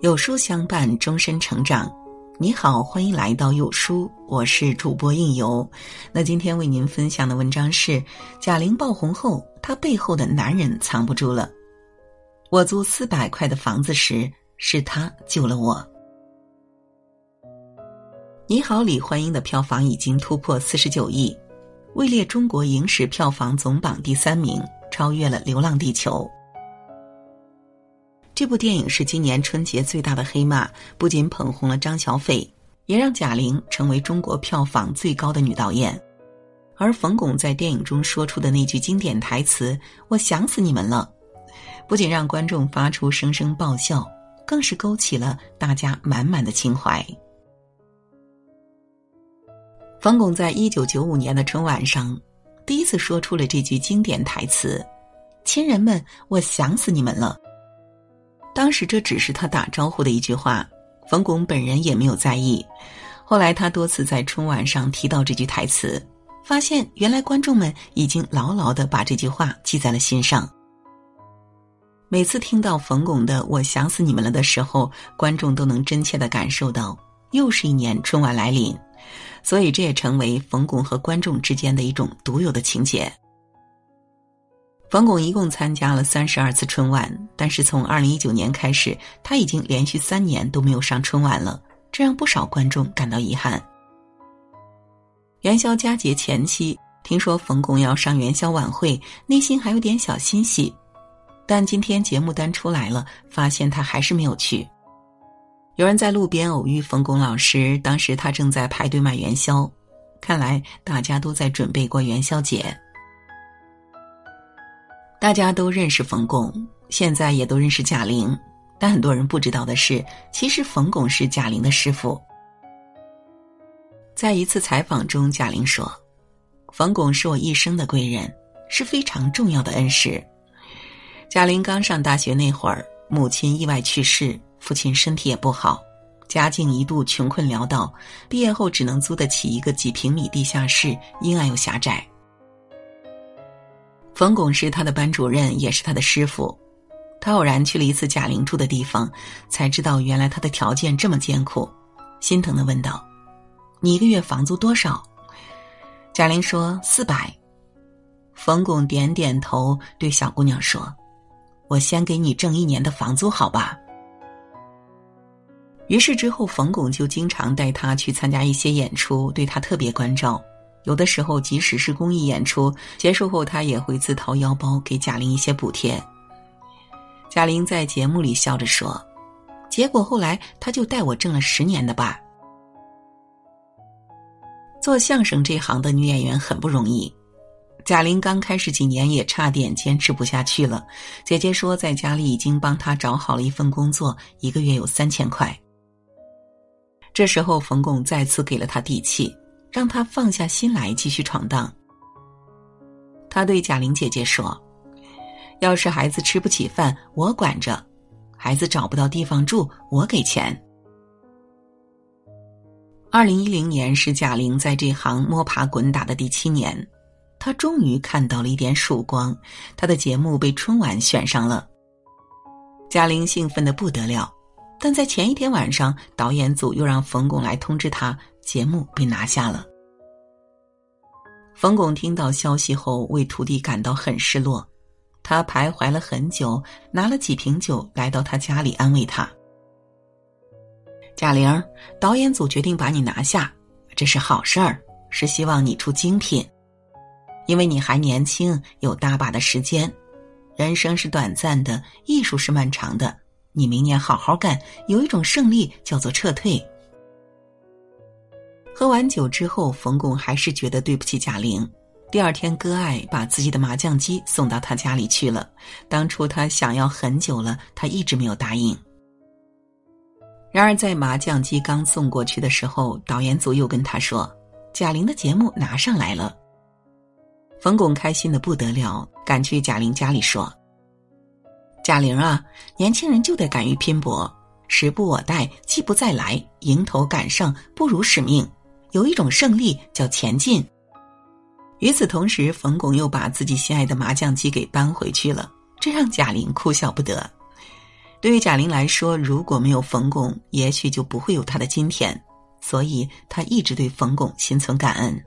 有书相伴，终身成长。你好，欢迎来到有书，我是主播应由。那今天为您分享的文章是：贾玲爆红后，她背后的男人藏不住了。我租四百块的房子时，是他救了我。你好，李焕英的票房已经突破四十九亿，位列中国影史票房总榜第三名，超越了《流浪地球》。这部电影是今年春节最大的黑马，不仅捧红了张小斐，也让贾玲成为中国票房最高的女导演。而冯巩在电影中说出的那句经典台词“我想死你们了”，不仅让观众发出声声爆笑，更是勾起了大家满满的情怀。冯巩在一九九五年的春晚上，第一次说出了这句经典台词：“亲人们，我想死你们了。”当时这只是他打招呼的一句话，冯巩本人也没有在意。后来他多次在春晚上提到这句台词，发现原来观众们已经牢牢的把这句话记在了心上。每次听到冯巩的“我想死你们了”的时候，观众都能真切的感受到又是一年春晚来临，所以这也成为冯巩和观众之间的一种独有的情节。冯巩一共参加了三十二次春晚，但是从二零一九年开始，他已经连续三年都没有上春晚了，这让不少观众感到遗憾。元宵佳节前夕，听说冯巩要上元宵晚会，内心还有点小欣喜，但今天节目单出来了，发现他还是没有去。有人在路边偶遇冯巩老师，当时他正在排队买元宵，看来大家都在准备过元宵节。大家都认识冯巩，现在也都认识贾玲，但很多人不知道的是，其实冯巩是贾玲的师傅。在一次采访中，贾玲说：“冯巩是我一生的贵人，是非常重要的恩师。”贾玲刚上大学那会儿，母亲意外去世，父亲身体也不好，家境一度穷困潦倒，毕业后只能租得起一个几平米地下室，阴暗又狭窄。冯巩是他的班主任，也是他的师傅。他偶然去了一次贾玲住的地方，才知道原来他的条件这么艰苦，心疼的问道：“你一个月房租多少？”贾玲说：“四百。”冯巩点点头，对小姑娘说：“我先给你挣一年的房租，好吧？”于是之后，冯巩就经常带她去参加一些演出，对她特别关照。有的时候，即使是公益演出结束后，他也会自掏腰包给贾玲一些补贴。贾玲在节目里笑着说：“结果后来他就带我挣了十年的吧。”做相声这行的女演员很不容易，贾玲刚开始几年也差点坚持不下去了。姐姐说，在家里已经帮她找好了一份工作，一个月有三千块。这时候，冯巩再次给了她底气。让他放下心来继续闯荡。他对贾玲姐姐说：“要是孩子吃不起饭，我管着；孩子找不到地方住，我给钱。”二零一零年是贾玲在这行摸爬滚打的第七年，她终于看到了一点曙光，她的节目被春晚选上了。贾玲兴奋的不得了，但在前一天晚上，导演组又让冯巩来通知她。节目被拿下了。冯巩听到消息后，为徒弟感到很失落。他徘徊了很久，拿了几瓶酒来到他家里安慰他：“贾玲，导演组决定把你拿下，这是好事儿，是希望你出精品，因为你还年轻，有大把的时间。人生是短暂的，艺术是漫长的。你明年好好干，有一种胜利叫做撤退。”喝完酒之后，冯巩还是觉得对不起贾玲。第二天，割爱把自己的麻将机送到他家里去了。当初他想要很久了，他一直没有答应。然而，在麻将机刚送过去的时候，导演组又跟他说：“贾玲的节目拿上来了。”冯巩开心的不得了，赶去贾玲家里说：“贾玲啊，年轻人就得敢于拼搏，时不我待，机不再来，迎头赶上，不辱使命。”有一种胜利叫前进。与此同时，冯巩又把自己心爱的麻将机给搬回去了，这让贾玲哭笑不得。对于贾玲来说，如果没有冯巩，也许就不会有她的今天，所以她一直对冯巩心存感恩。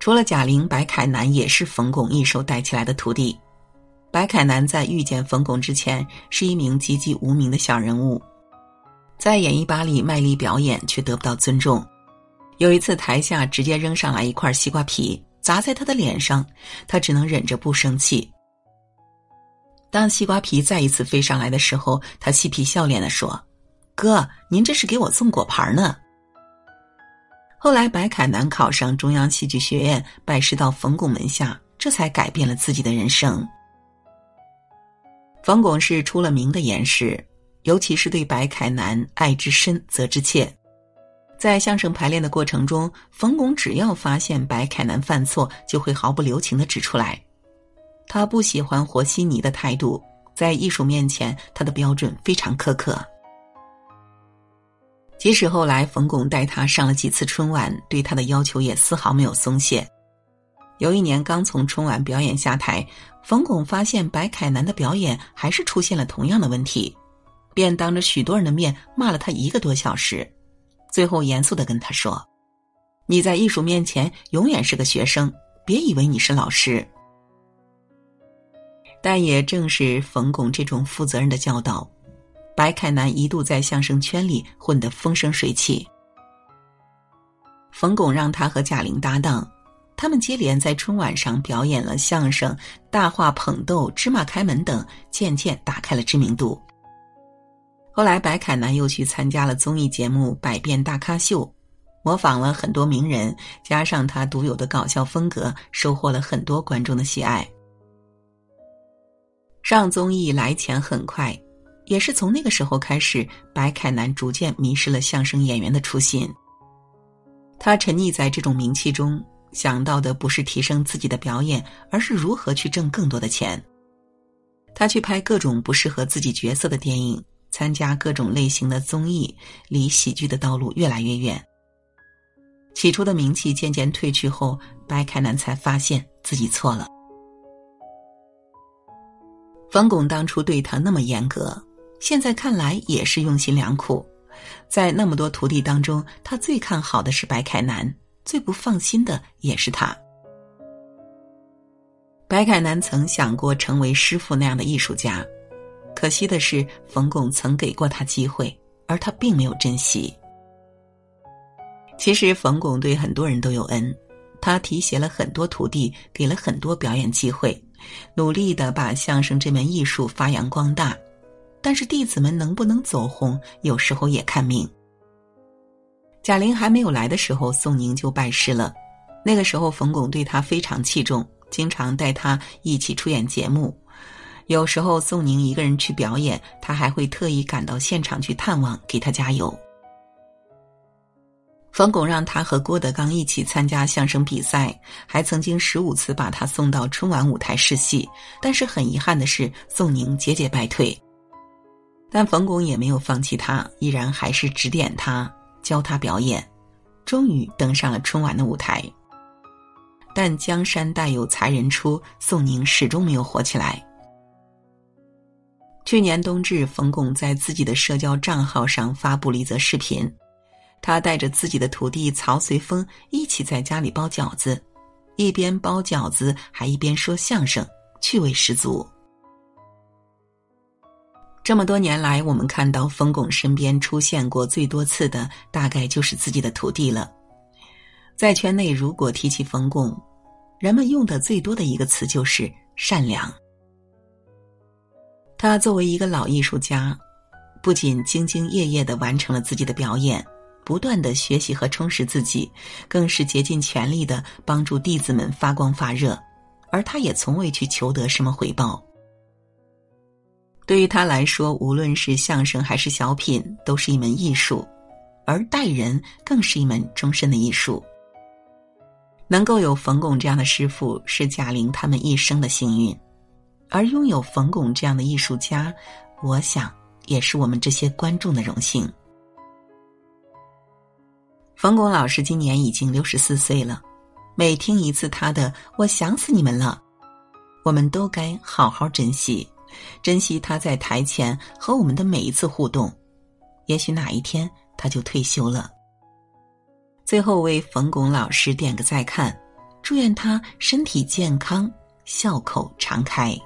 除了贾玲，白凯南也是冯巩一手带起来的徒弟。白凯南在遇见冯巩之前，是一名籍籍无名的小人物，在演艺吧里卖力表演，却得不到尊重。有一次，台下直接扔上来一块西瓜皮，砸在他的脸上，他只能忍着不生气。当西瓜皮再一次飞上来的时候，他嬉皮笑脸的说：“哥，您这是给我送果盘呢。”后来，白凯南考上中央戏剧学院，拜师到冯巩门下，这才改变了自己的人生。冯巩是出了名的严实，尤其是对白凯南爱之深责之切。在相声排练的过程中，冯巩只要发现白凯南犯错，就会毫不留情的指出来。他不喜欢和稀泥的态度，在艺术面前，他的标准非常苛刻。即使后来冯巩带他上了几次春晚，对他的要求也丝毫没有松懈。有一年刚从春晚表演下台，冯巩发现白凯南的表演还是出现了同样的问题，便当着许多人的面骂了他一个多小时。最后严肃的跟他说：“你在艺术面前永远是个学生，别以为你是老师。”但也正是冯巩这种负责任的教导，白凯南一度在相声圈里混得风生水起。冯巩让他和贾玲搭档，他们接连在春晚上表演了相声《大话捧逗》《芝麻开门》等，渐渐打开了知名度。后来，白凯南又去参加了综艺节目《百变大咖秀》，模仿了很多名人，加上他独有的搞笑风格，收获了很多观众的喜爱。上综艺来钱很快，也是从那个时候开始，白凯南逐渐迷失了相声演员的初心。他沉溺在这种名气中，想到的不是提升自己的表演，而是如何去挣更多的钱。他去拍各种不适合自己角色的电影。参加各种类型的综艺，离喜剧的道路越来越远。起初的名气渐渐褪去后，白凯南才发现自己错了。冯巩当初对他那么严格，现在看来也是用心良苦。在那么多徒弟当中，他最看好的是白凯南，最不放心的也是他。白凯南曾想过成为师傅那样的艺术家。可惜的是，冯巩曾给过他机会，而他并没有珍惜。其实，冯巩对很多人都有恩，他提携了很多徒弟，给了很多表演机会，努力的把相声这门艺术发扬光大。但是，弟子们能不能走红，有时候也看命。贾玲还没有来的时候，宋宁就拜师了。那个时候，冯巩对他非常器重，经常带他一起出演节目。有时候宋宁一个人去表演，他还会特意赶到现场去探望，给他加油。冯巩让他和郭德纲一起参加相声比赛，还曾经十五次把他送到春晚舞台试戏，但是很遗憾的是，宋宁节节败退。但冯巩也没有放弃他，依然还是指点他，教他表演，终于登上了春晚的舞台。但江山代有才人出，宋宁始终没有火起来。去年冬至，冯巩在自己的社交账号上发布了一则视频，他带着自己的徒弟曹随风一起在家里包饺子，一边包饺子还一边说相声，趣味十足。这么多年来，我们看到冯巩身边出现过最多次的，大概就是自己的徒弟了。在圈内，如果提起冯巩，人们用的最多的一个词就是善良。他作为一个老艺术家，不仅兢兢业业的完成了自己的表演，不断的学习和充实自己，更是竭尽全力的帮助弟子们发光发热，而他也从未去求得什么回报。对于他来说，无论是相声还是小品，都是一门艺术，而待人更是一门终身的艺术。能够有冯巩这样的师傅，是贾玲他们一生的幸运。而拥有冯巩这样的艺术家，我想也是我们这些观众的荣幸。冯巩老师今年已经六十四岁了，每听一次他的《我想死你们了》，我们都该好好珍惜，珍惜他在台前和我们的每一次互动。也许哪一天他就退休了。最后为冯巩老师点个再看，祝愿他身体健康，笑口常开。